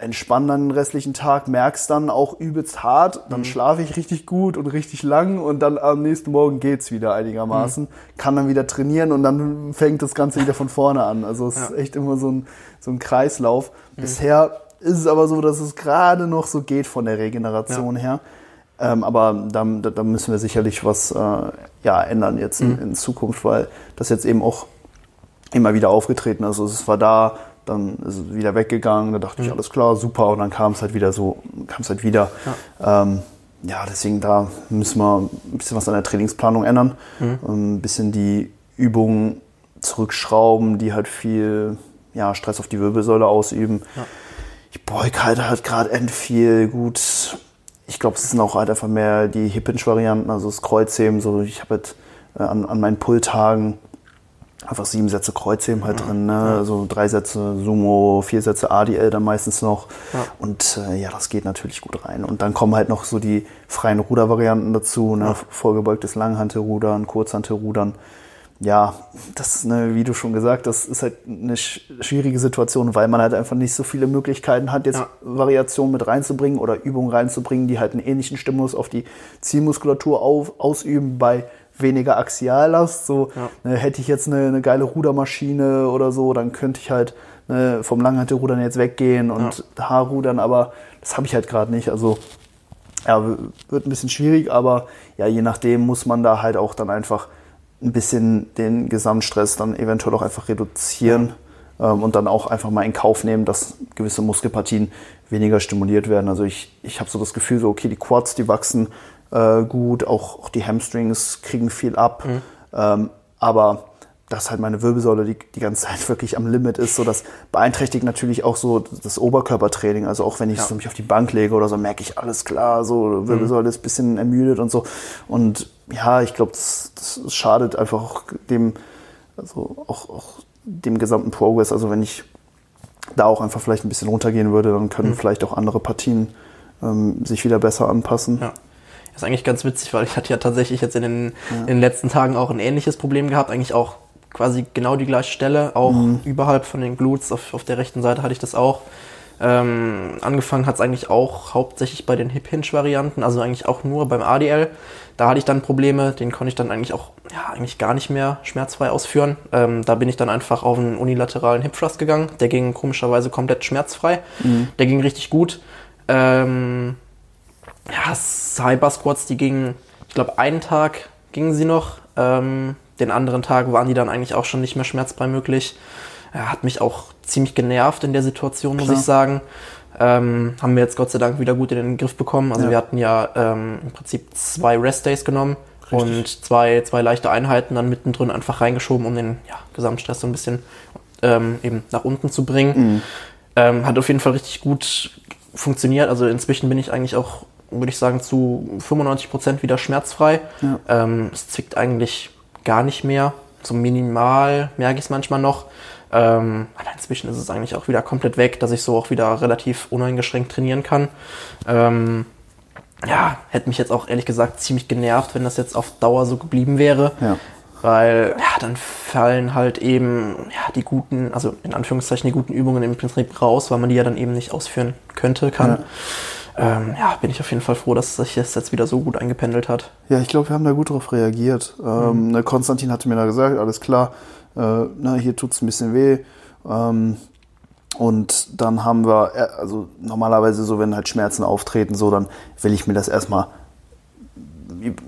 entspann dann den restlichen Tag, merk's dann auch übelst hart, Mhm. dann schlafe ich richtig gut und richtig lang und dann am nächsten Morgen geht's wieder einigermaßen, Mhm. kann dann wieder trainieren und dann fängt das Ganze wieder von vorne an. Also es ist echt immer so ein, so ein Kreislauf. Mhm. Bisher ist es aber so, dass es gerade noch so geht von der Regeneration her. Ähm, aber da, da müssen wir sicherlich was äh, ja, ändern jetzt in, in Zukunft, weil das jetzt eben auch immer wieder aufgetreten ist. Also es war da, dann ist es wieder weggegangen, da dachte ich, alles klar, super, und dann kam es halt wieder so, kam es halt wieder. Ja. Ähm, ja, deswegen da müssen wir ein bisschen was an der Trainingsplanung ändern, ein bisschen die Übungen zurückschrauben, die halt viel ja, Stress auf die Wirbelsäule ausüben. Ich beug halt halt gerade end viel gut. Ich glaube, es sind auch halt einfach mehr die Hip-Hinge-Varianten, also das Kreuzheben. So, ich habe halt äh, an, an meinen Pull-Tagen einfach sieben Sätze Kreuzheben halt drin, ne? Also drei Sätze Sumo, vier Sätze ADL dann meistens noch. Und äh, ja, das geht natürlich gut rein. Und dann kommen halt noch so die freien Rudervarianten dazu, ne? Vorgebeugtes Langhantelrudern, Kurzhantelrudern. Ja, das, ne, wie du schon gesagt, das ist halt eine sch schwierige Situation, weil man halt einfach nicht so viele Möglichkeiten hat, jetzt Ja. Variationen mit reinzubringen oder Übungen reinzubringen, die halt einen ähnlichen Stimulus auf die Zielmuskulatur auf, ausüben bei weniger Axiallast. So ne, hätte ich jetzt eine, eine geile Rudermaschine oder so, dann könnte ich halt ne, vom Langhantelrudern jetzt weggehen und Haarrudern, aber das habe ich halt gerade nicht. Also ja, wird ein bisschen schwierig, aber ja, je nachdem muss man da halt auch dann einfach ein bisschen den Gesamtstress dann eventuell auch einfach reduzieren ähm, und dann auch einfach mal in Kauf nehmen, dass gewisse Muskelpartien weniger stimuliert werden. Also ich, ich habe so das Gefühl, so okay, die Quads, die wachsen äh, gut, auch, auch die Hamstrings kriegen viel ab, ähm, aber dass halt meine Wirbelsäule die, die ganze Zeit *laughs* wirklich am Limit ist, so das beeinträchtigt natürlich auch so das Oberkörpertraining. Also auch wenn ich so mich auf die Bank lege oder so, merke ich alles klar, so Wirbelsäule ist ein bisschen ermüdet und so. Und ja, ich glaube, das, das schadet einfach auch dem, also auch, auch dem gesamten Progress. Also wenn ich da auch einfach vielleicht ein bisschen runtergehen würde, dann können vielleicht auch andere Partien ähm, sich wieder besser anpassen. Ja. Das ist eigentlich ganz witzig, weil ich hatte ja tatsächlich jetzt in den, in den letzten Tagen auch ein ähnliches Problem gehabt. Eigentlich auch quasi genau die gleiche Stelle, auch überhalb von den Glutes. Auf, auf der rechten Seite hatte ich das auch. Ähm, angefangen hat es eigentlich auch hauptsächlich bei den Hip-Hinge-Varianten, also eigentlich auch nur beim ADL. Da hatte ich dann Probleme, den konnte ich dann eigentlich auch ja, eigentlich gar nicht mehr schmerzfrei ausführen. Ähm, da bin ich dann einfach auf einen unilateralen Hip Thrust gegangen. Der ging komischerweise komplett schmerzfrei. Der ging richtig gut. Ähm, ja, Cyber Squats, die gingen, ich glaube, einen Tag gingen sie noch. Ähm, den anderen Tag waren die dann eigentlich auch schon nicht mehr schmerzfrei möglich. Er hat mich auch ziemlich genervt in der Situation, muss Klar. ich sagen. Ähm, haben wir jetzt Gott sei Dank wieder gut in den Griff bekommen. Also Ja. wir hatten ja ähm, im Prinzip zwei Rest Days genommen und zwei, zwei leichte Einheiten dann mittendrin einfach reingeschoben, um den ja, Gesamtstress so ein bisschen ähm, eben nach unten zu bringen. Ähm, hat auf jeden Fall richtig gut funktioniert. Also inzwischen bin ich eigentlich auch, würde ich sagen, zu 95 Prozent wieder schmerzfrei. Ja. Ähm, es zwickt eigentlich gar nicht mehr. So minimal merke ich es manchmal noch. Ähm, aber inzwischen ist es eigentlich auch wieder komplett weg, dass ich so auch wieder relativ uneingeschränkt trainieren kann. Ähm, ja, hätte mich jetzt auch ehrlich gesagt ziemlich genervt, wenn das jetzt auf Dauer so geblieben wäre. Ja. Weil, ja, dann fallen halt eben ja, die guten, also in Anführungszeichen die guten Übungen im Prinzip raus, weil man die ja dann eben nicht ausführen könnte, kann. Ja, ähm, ja bin ich auf jeden Fall froh, dass sich das jetzt wieder so gut eingependelt hat. Ja, ich glaube, wir haben da gut drauf reagiert. Ähm, ne, Konstantin hatte mir da gesagt, alles klar, äh, na, hier tut's ein bisschen weh. Ähm, und dann haben wir, äh, also normalerweise so, wenn halt Schmerzen auftreten, so, dann will ich mir das erstmal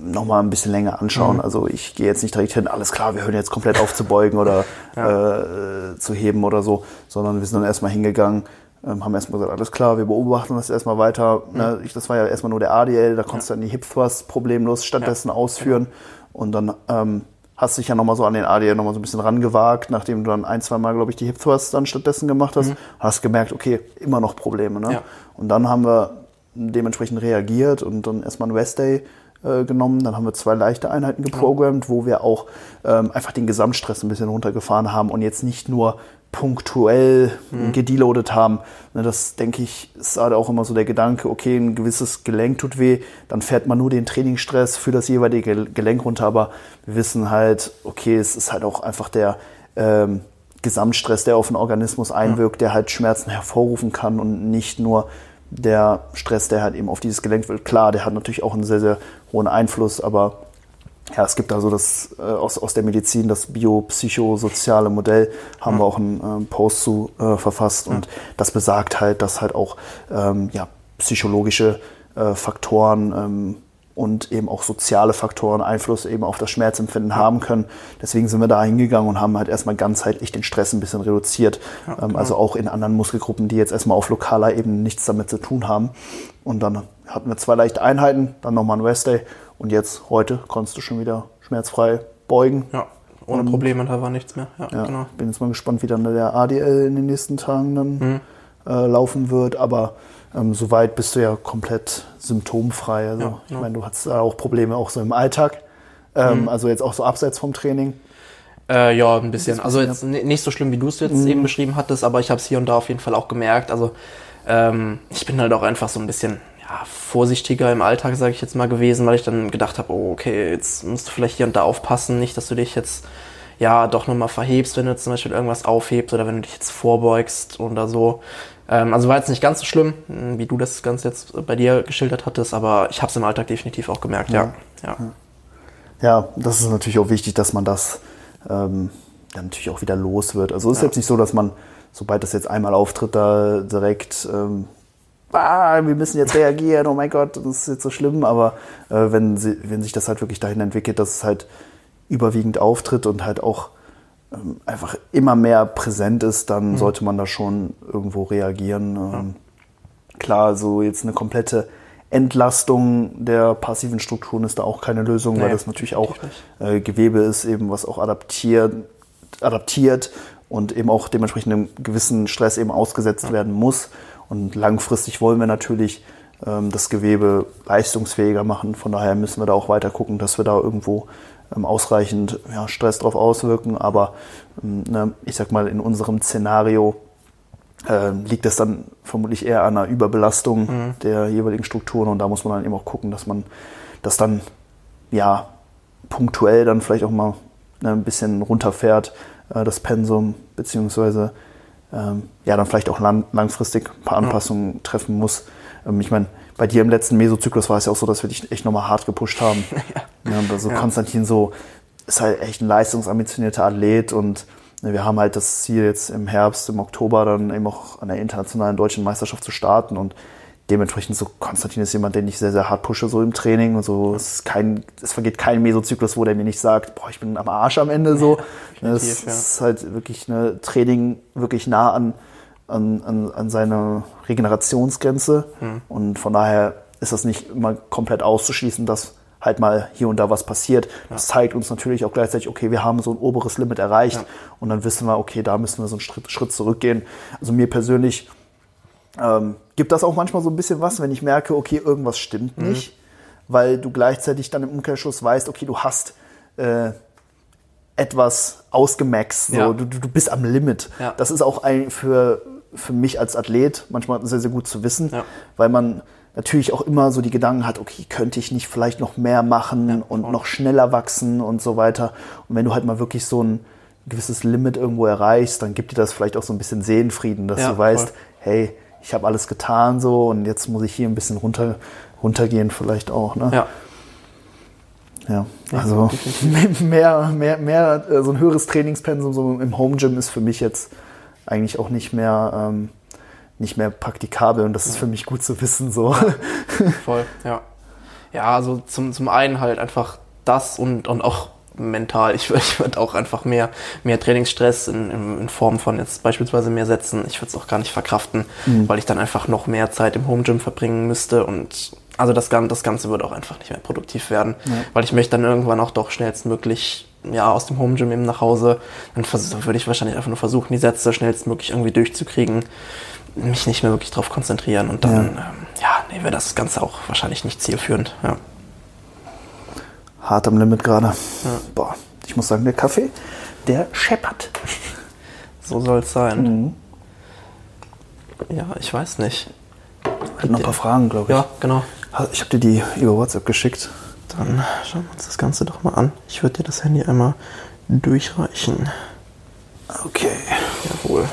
nochmal ein bisschen länger anschauen. Also ich gehe jetzt nicht direkt hin, alles klar, wir hören jetzt komplett auf zu beugen oder *laughs* äh, zu heben oder so, sondern wir sind dann erstmal hingegangen, ähm, haben erstmal gesagt, alles klar, wir beobachten das erstmal weiter. Ne, ich, das war ja erstmal nur der ADL, da konntest du dann die Hip Thrust problemlos stattdessen ausführen. Und dann ähm, hast du dich ja nochmal so an den ADL nochmal so ein bisschen rangewagt, nachdem du dann ein, zwei Mal, glaube ich, die Hip Thrust dann stattdessen gemacht hast, hast gemerkt, okay, immer noch Probleme. Ne? Ja. Und dann haben wir dementsprechend reagiert und dann erstmal ein Rest Day äh, genommen. Dann haben wir zwei leichte Einheiten geprogrammt, wo wir auch ähm, einfach den Gesamtstress ein bisschen runtergefahren haben und jetzt nicht nur punktuell mhm. gedeloadet haben. Ne, das denke ich, ist halt auch immer so der Gedanke, okay, ein gewisses Gelenk tut weh, dann fährt man nur den Trainingsstress für das jeweilige Gelenk runter, aber wir wissen halt, okay, es ist halt auch einfach der ähm, Gesamtstress, der auf den Organismus einwirkt, der halt Schmerzen hervorrufen kann und nicht nur der Stress, der halt eben auf dieses Gelenk wird. Klar, der hat natürlich auch einen sehr, sehr hohen Einfluss, aber ja, es gibt also das äh, aus, aus der Medizin das biopsychosoziale Modell, haben mhm. wir auch einen ähm, Post zu äh, verfasst und das besagt halt, dass halt auch ähm, ja, psychologische äh, Faktoren ähm, und eben auch soziale Faktoren Einfluss eben auf das Schmerzempfinden haben können. Deswegen sind wir da hingegangen und haben halt erstmal ganzheitlich den Stress ein bisschen reduziert. Ja, ähm, also auch in anderen Muskelgruppen, die jetzt erstmal auf lokaler Ebene nichts damit zu tun haben. Und dann hatten wir zwei leichte Einheiten, dann nochmal ein Rest-Day und jetzt heute konntest du schon wieder schmerzfrei beugen. Ja, ohne und, Probleme, da war nichts mehr. Ja, ja, genau. Bin jetzt mal gespannt, wie dann der ADL in den nächsten Tagen dann mhm. äh, laufen wird. Aber ähm, soweit bist du ja komplett symptomfrei. Also ja, ich meine, du hast auch Probleme auch so im Alltag. Ähm, mhm. Also jetzt auch so abseits vom Training. Äh, ja, ein bisschen. Also jetzt nicht so schlimm, wie du es jetzt mhm. eben beschrieben hattest, aber ich habe es hier und da auf jeden Fall auch gemerkt. Also ähm, ich bin halt auch einfach so ein bisschen ja, vorsichtiger im Alltag, sage ich jetzt mal, gewesen, weil ich dann gedacht habe, oh, okay, jetzt musst du vielleicht hier und da aufpassen, nicht, dass du dich jetzt ja doch nochmal verhebst, wenn du zum Beispiel irgendwas aufhebst oder wenn du dich jetzt vorbeugst oder so. Ähm, also war jetzt nicht ganz so schlimm, wie du das Ganze jetzt bei dir geschildert hattest, aber ich habe es im Alltag definitiv auch gemerkt, ja. Ja, ja. das ist natürlich auch wichtig, dass man das ähm, dann natürlich auch wieder los wird. Also es ist ja. jetzt nicht so, dass man, sobald das jetzt einmal auftritt, da direkt ähm, ah, wir müssen jetzt reagieren, oh mein Gott, das ist jetzt so schlimm. Aber äh, wenn, sie, wenn sich das halt wirklich dahin entwickelt, dass es halt überwiegend auftritt und halt auch ähm, einfach immer mehr präsent ist, dann mhm. sollte man da schon irgendwo reagieren. Ähm. Klar, so jetzt eine komplette Entlastung der passiven Strukturen ist da auch keine Lösung, nee, weil das natürlich auch äh, Gewebe ist, eben was auch adaptiert, adaptiert und eben auch dementsprechend einem gewissen Stress eben ausgesetzt ja. werden muss. Und langfristig wollen wir natürlich ähm, das Gewebe leistungsfähiger machen. Von daher müssen wir da auch weiter gucken, dass wir da irgendwo ähm, ausreichend ja, Stress drauf auswirken. Aber ähm, ne, ich sag mal, in unserem Szenario äh, liegt es dann vermutlich eher an einer Überbelastung mhm. der jeweiligen Strukturen. Und da muss man dann eben auch gucken, dass man das dann ja punktuell dann vielleicht auch mal ne, ein bisschen runterfährt, äh, das Pensum, beziehungsweise ähm, ja, dann vielleicht auch lang, langfristig ein paar Anpassungen ja. treffen muss. Ähm, ich meine, bei dir im letzten Mesozyklus war es ja auch so, dass wir dich echt nochmal hart gepusht haben. *laughs* ja. ja also ja. Konstantin so ist halt echt ein leistungsambitionierter Athlet und ne, wir haben halt das Ziel jetzt im Herbst, im Oktober dann eben auch an der internationalen deutschen Meisterschaft zu starten und dementsprechend so Konstantin ist jemand, den ich sehr, sehr hart pushe, so im Training und so. Es, ist kein, es vergeht kein Mesozyklus, wo der mir nicht sagt, boah, ich bin am Arsch am Ende so. Ja, es ja. ist halt wirklich eine Training wirklich nah an, an, an, an seine Regenerationsgrenze. Mhm. Und von daher ist das nicht immer komplett auszuschließen, dass halt mal hier und da was passiert. Das zeigt uns natürlich auch gleichzeitig, okay, wir haben so ein oberes Limit erreicht und dann wissen wir, okay, da müssen wir so einen Schritt, Schritt zurückgehen. Also mir persönlich ähm, gibt das auch manchmal so ein bisschen was, wenn ich merke, okay, irgendwas stimmt mhm. nicht, weil du gleichzeitig dann im Umkehrschluss weißt, okay, du hast äh, etwas ausgemaxt, so. Ja. du, du bist am Limit. Ja. Das ist auch ein, für, für mich als Athlet manchmal sehr, sehr gut zu wissen, ja. weil man natürlich auch immer so die Gedanken hat, okay, könnte ich nicht vielleicht noch mehr machen und noch schneller wachsen und so weiter. Und wenn du halt mal wirklich so ein gewisses Limit irgendwo erreichst, dann gibt dir das vielleicht auch so ein bisschen Seelenfrieden, dass du weißt, voll. hey, ich habe alles getan so und jetzt muss ich hier ein bisschen runter, runtergehen vielleicht auch. Ne? Ja. Ja, also *laughs* mehr, mehr, mehr, äh, so ein höheres Trainingspensum so im Home Gym ist für mich jetzt eigentlich auch nicht mehr, ähm, nicht mehr praktikabel und das ist für mich gut zu wissen so. *laughs* Voll, ja. Ja, also zum, zum einen halt einfach das und, und auch mental. Ich, ich würde auch einfach mehr, mehr Trainingsstress in, in, in, Form von jetzt beispielsweise mehr Sätzen. Ich würde es auch gar nicht verkraften, mhm. weil ich dann einfach noch mehr Zeit im Home Gym verbringen müsste und also das, das Ganze würde auch einfach nicht mehr produktiv werden, ja. weil ich möchte dann irgendwann auch doch schnellstmöglich ja, aus dem Home Gym eben nach Hause. Dann würde ich wahrscheinlich einfach nur versuchen, die Sätze schnellstmöglich irgendwie durchzukriegen, mich nicht mehr wirklich darauf konzentrieren und dann, ja, ähm, ja nee, wäre das Ganze auch wahrscheinlich nicht zielführend. Ja. Hart am Limit gerade. Boah, ich muss sagen, der Kaffee, der scheppert. So soll es sein. Mhm. Ja, ich weiß nicht. Ich noch ein paar Fragen, glaube ich. Ja, genau. Ich habe dir die über WhatsApp geschickt. Dann schauen wir uns das Ganze doch mal an. Ich würde dir das Handy einmal durchreichen. Okay. Jawohl.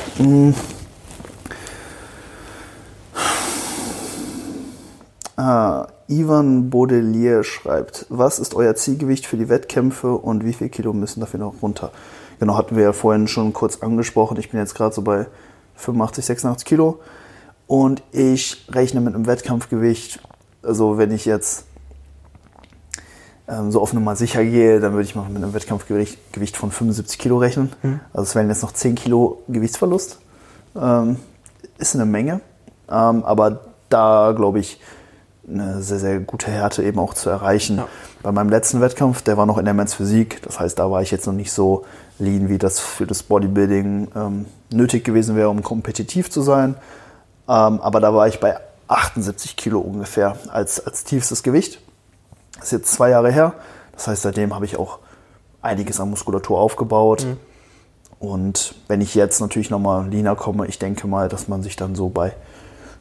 Ah, Ivan Baudelier schreibt, was ist euer Zielgewicht für die Wettkämpfe und wie viel Kilo müssen dafür noch runter? Genau, hatten wir ja vorhin schon kurz angesprochen. Ich bin jetzt gerade so bei 85, 86 Kilo und ich rechne mit einem Wettkampfgewicht. Also wenn ich jetzt ähm, so auf Nummer sicher gehe, dann würde ich mal mit einem Wettkampfgewicht Gewicht von 75 Kilo rechnen. Also es wären jetzt noch 10 Kilo Gewichtsverlust. Ähm, ist eine Menge, ähm, aber da glaube ich eine sehr, sehr gute Härte eben auch zu erreichen. Ja. Bei meinem letzten Wettkampf, der war noch in der Men's Physik, das heißt, da war ich jetzt noch nicht so lean, wie das für das Bodybuilding ähm, nötig gewesen wäre, um kompetitiv zu sein. Ähm, aber da war ich bei 78 Kilo ungefähr als, als tiefstes Gewicht. Das ist jetzt zwei Jahre her. Das heißt, seitdem habe ich auch einiges an Muskulatur aufgebaut. Und wenn ich jetzt natürlich nochmal leaner komme, ich denke mal, dass man sich dann so bei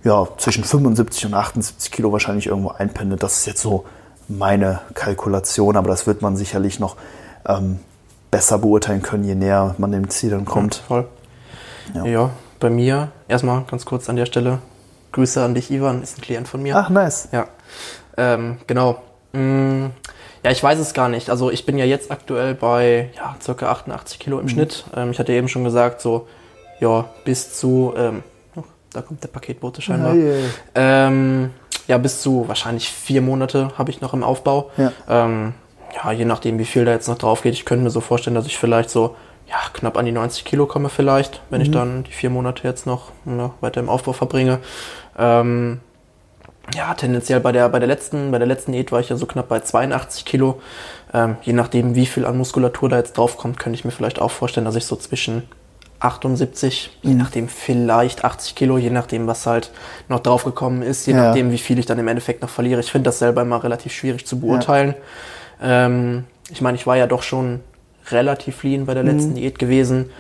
ja, zwischen 75 und 78 Kilo wahrscheinlich irgendwo einpendet. Das ist jetzt so meine Kalkulation, aber das wird man sicherlich noch ähm, besser beurteilen können, je näher man dem Ziel dann kommt. Voll. Ja. Ja. bei mir, erstmal ganz kurz an der Stelle, Grüße an dich, Ivan, ist ein Klient von mir. Ach, nice. Ja, ähm, genau. Mm, ja, ich weiß es gar nicht. Also ich bin ja jetzt aktuell bei ja, circa 88 Kilo im Mhm. Schnitt. Ähm, ich hatte eben schon gesagt, so ja, bis zu, ähm, da kommt der Paketbote scheinbar. Hey. Ähm, ja, bis zu wahrscheinlich vier Monate habe ich noch im Aufbau. Ja. Ähm, ja, je nachdem, wie viel da jetzt noch drauf geht. Ich könnte mir so vorstellen, dass ich vielleicht so ja, knapp an die 90 Kilo komme vielleicht, wenn ich dann die vier Monate jetzt noch ja, weiter im Aufbau verbringe. Ähm, ja, tendenziell bei der, bei der letzten, bei der letzten Diät war ich ja so knapp bei 82 Kilo. Ähm, je nachdem, wie viel an Muskulatur da jetzt draufkommt, könnte ich mir vielleicht auch vorstellen, dass ich so zwischen 78, je nachdem vielleicht 80 Kilo, je nachdem, was halt noch draufgekommen ist, je Ja. nachdem, wie viel ich dann im Endeffekt noch verliere. Ich finde das selber immer relativ schwierig zu beurteilen. Ähm, ich meine, ich war ja doch schon relativ lean bei der letzten Diät gewesen.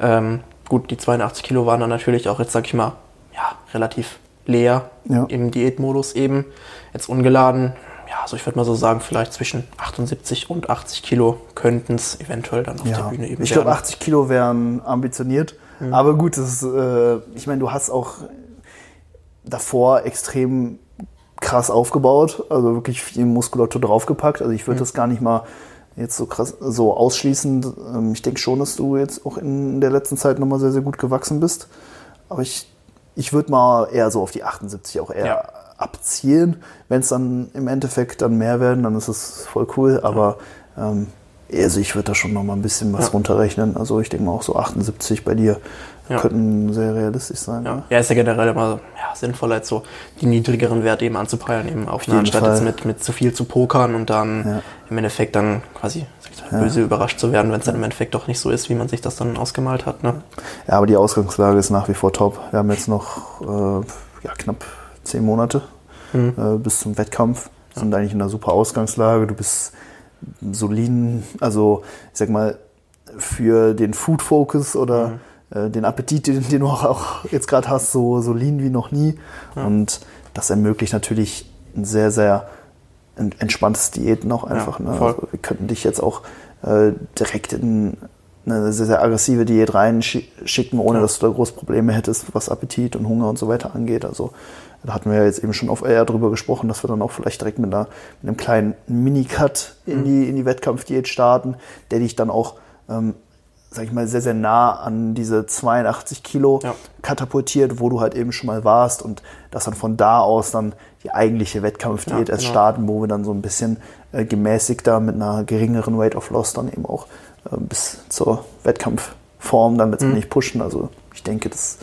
Ähm, gut, die 82 Kilo waren dann natürlich auch jetzt, sag ich mal, ja, relativ leer Ja. im Diätmodus eben. Jetzt ungeladen, ja, also ich würde mal so sagen, vielleicht zwischen 78 und 80 Kilo könnten es eventuell dann auf der Ja. Bühne eben Ich glaube, werden. 80 Kilo wären ambitioniert. Aber gut, das ist, äh, ich meine, du hast auch davor extrem krass aufgebaut, also wirklich viel Muskulatur draufgepackt. Also ich würde das gar nicht mal jetzt so krass so ausschließen. Ähm, Ich denke schon, dass du jetzt auch in der letzten Zeit nochmal sehr, sehr gut gewachsen bist. Aber ich, ich würde mal eher so auf die 78 auch eher Ja. Abzielen. Wenn es dann im Endeffekt dann mehr werden, dann ist es voll cool. Aber ähm, also ich würde da schon noch mal ein bisschen was Ja. runterrechnen. Also ich denke mal auch so 78 bei dir Ja. könnten sehr realistisch sein. Ja. ne? ja, ist ja generell immer ja, sinnvoll, als so die niedrigeren Werte eben anzupeilen, eben auf, jeden anstatt Fall. jetzt mit, mit zu viel zu pokern und dann im Endeffekt dann quasi mal, böse überrascht zu werden, wenn es dann im Endeffekt doch nicht so ist, wie man sich das dann ausgemalt hat. Ne? Ja, aber die Ausgangslage ist nach wie vor top. Wir haben jetzt noch äh, ja, knapp zehn Monate Mhm. äh, bis zum Wettkampf. Sind eigentlich in einer super Ausgangslage. Du bist soliden, also ich sag mal, für den Food Focus oder äh, den Appetit, den, den du auch, auch jetzt gerade hast, so, so lean wie noch nie. Und das ermöglicht natürlich ein sehr, sehr en- entspanntes Diäten auch einfach. ne? voll. also wir könnten dich jetzt auch äh, direkt in eine sehr, sehr aggressive Diät reinschicken, ohne dass du da groß Probleme hättest, was Appetit und Hunger und so weiter angeht. Also da hatten wir ja jetzt eben schon auf eher drüber gesprochen, dass wir dann auch vielleicht direkt mit, einer, mit einem kleinen Mini-Cut in, die, in die Wettkampfdiät starten, der dich dann auch, ähm, sag ich mal, sehr, sehr nah an diese 82 Kilo Ja. katapultiert, wo du halt eben schon mal warst und dass dann von da aus dann die eigentliche Wettkampfdiät Ja, erst genau. starten, wo wir dann so ein bisschen äh, gemäßigter mit einer geringeren Rate of Loss dann eben auch bis zur Wettkampfform dann letztendlich pushen. Also ich denke, dass,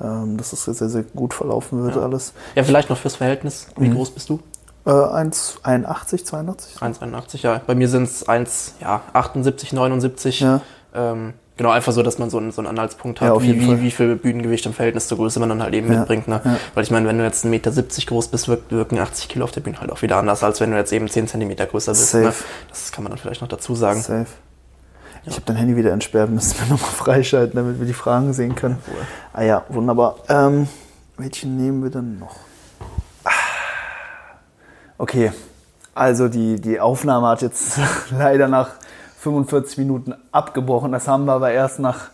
ähm, dass das sehr, sehr gut verlaufen wird Ja. alles. Ja, vielleicht noch fürs Verhältnis. Wie Mhm. groß bist du? Äh, 1,81, 82? 1,81, ja. Bei mir sind es 1, ja, 78, 79. Ja. Ähm, Genau, einfach so, dass man so einen, so einen Anhaltspunkt Ja, hat, auf wie, wie, wie viel Bühnengewicht im Verhältnis zur Größe man dann halt eben Ja, mitbringt. Ne? ja. Weil ich meine, wenn du jetzt 1,70 Meter groß bist, wirk- wirken 80 Kilo auf der Bühne halt auch wieder anders, als wenn du jetzt eben 10 Zentimeter größer bist. Safe. Ne? Das kann man dann vielleicht noch dazu sagen. Safe. Ich habe dein Handy wieder entsperrt, müssen wir *laughs* nochmal freischalten, damit wir die Fragen sehen können. Ah ja, wunderbar. Ähm, welchen nehmen wir denn noch? Ah. Okay, also die, die Aufnahme hat jetzt *laughs* leider nach 45 Minuten abgebrochen. Das haben wir aber erst nach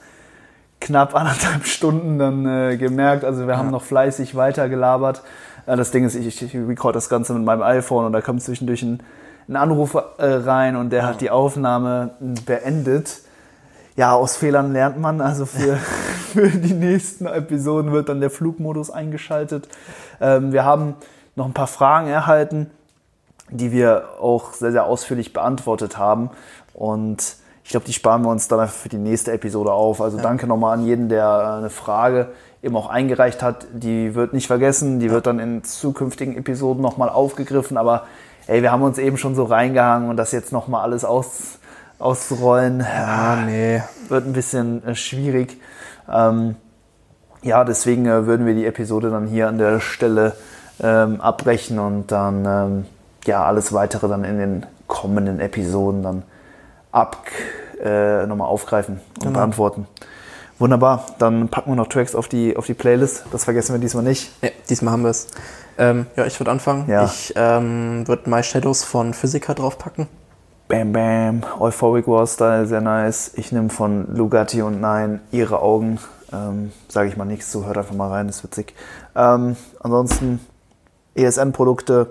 knapp anderthalb Stunden dann äh, gemerkt. Also wir haben noch fleißig weitergelabert. Äh, das Ding ist, ich, ich, ich record das Ganze mit meinem iPhone und da kommt zwischendurch ein, ein Anruf äh, rein und der hat die Aufnahme beendet. Ja, aus Fehlern lernt man. Also für, *laughs* *laughs* für die nächsten Episoden wird dann der Flugmodus eingeschaltet. Ähm, wir haben noch ein paar Fragen erhalten, die wir auch sehr, sehr ausführlich beantwortet haben. Und ich glaube, die sparen wir uns dann für die nächste Episode auf. Also danke nochmal an jeden, der äh, eine Frage eben auch eingereicht hat. Die wird nicht vergessen, die wird dann in zukünftigen Episoden nochmal aufgegriffen. Aber ey, wir haben uns eben schon so reingehangen und das jetzt nochmal alles aus, auszurollen, Ah, nee. wird ein bisschen äh, schwierig. Ähm, ja, deswegen äh, würden wir die Episode dann hier an der Stelle ähm, abbrechen und dann ähm, ja alles weitere dann in den kommenden Episoden dann ab äh, nochmal aufgreifen und Genau. beantworten. Wunderbar, dann packen wir noch Tracks auf die, auf die Playlist. Das vergessen wir diesmal nicht. Ja, diesmal haben wir es. Ähm, ja, ich würde anfangen. Ja. Ich ähm, würde My Shadows von Physiker draufpacken. Bam Bam, Euphoric War Style, sehr nice. Ich nehme von Lugatti und Nein ihre Augen. Ähm, Sage ich mal nichts zu, hört einfach mal rein, ist witzig. Ähm, ansonsten ESN-Produkte,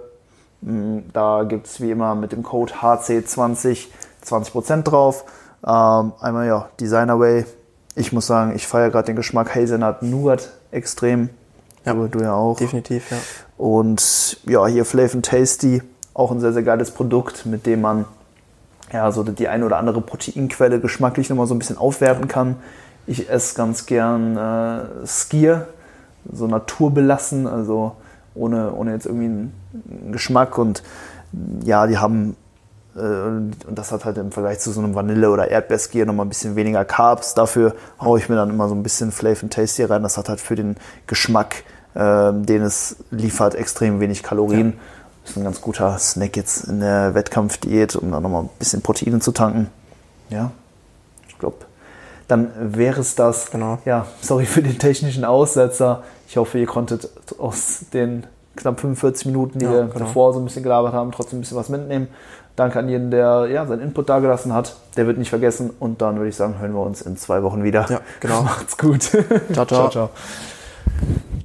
mh, da gibt es wie immer mit dem Code HC20 20% drauf. Ähm, einmal ja, Designerway. Ich muss sagen, ich feiere gerade den Geschmack Hazelnut Nougat extrem. Ja. Du, du ja auch. Definitiv, ja. Und ja, hier Flav and Tasty, auch ein sehr, sehr geiles Produkt, mit dem man ja so die eine oder andere Proteinquelle geschmacklich nochmal so ein bisschen aufwerten kann. Ich esse ganz gern äh, Skier, so naturbelassen, also ohne, ohne jetzt irgendwie einen, Geschmack. Und ja, die haben, und das hat halt im Vergleich zu so einem Vanille- oder Erdbeerskier nochmal ein bisschen weniger Carbs. Dafür haue ich mir dann immer so ein bisschen Flav and Tasty rein. Das hat halt für den Geschmack, ähm, den es liefert, extrem wenig Kalorien. Ist ein ganz guter Snack jetzt in der Wettkampfdiät, um dann nochmal ein bisschen Proteine zu tanken. Ja, ich glaube, dann wäre es das. Genau. Ja, sorry für den technischen Aussetzer. Ich hoffe, ihr konntet aus den knapp 45 Minuten, die Ja, wir genau. davor so ein bisschen gelabert haben, trotzdem ein bisschen was mitnehmen. Danke an jeden, der ja, seinen Input dagelassen hat. Der wird nicht vergessen. Und dann würde ich sagen, hören wir uns in zwei Wochen wieder. Ja, genau. *laughs* Macht's gut. Ciao, ciao. ciao, ciao.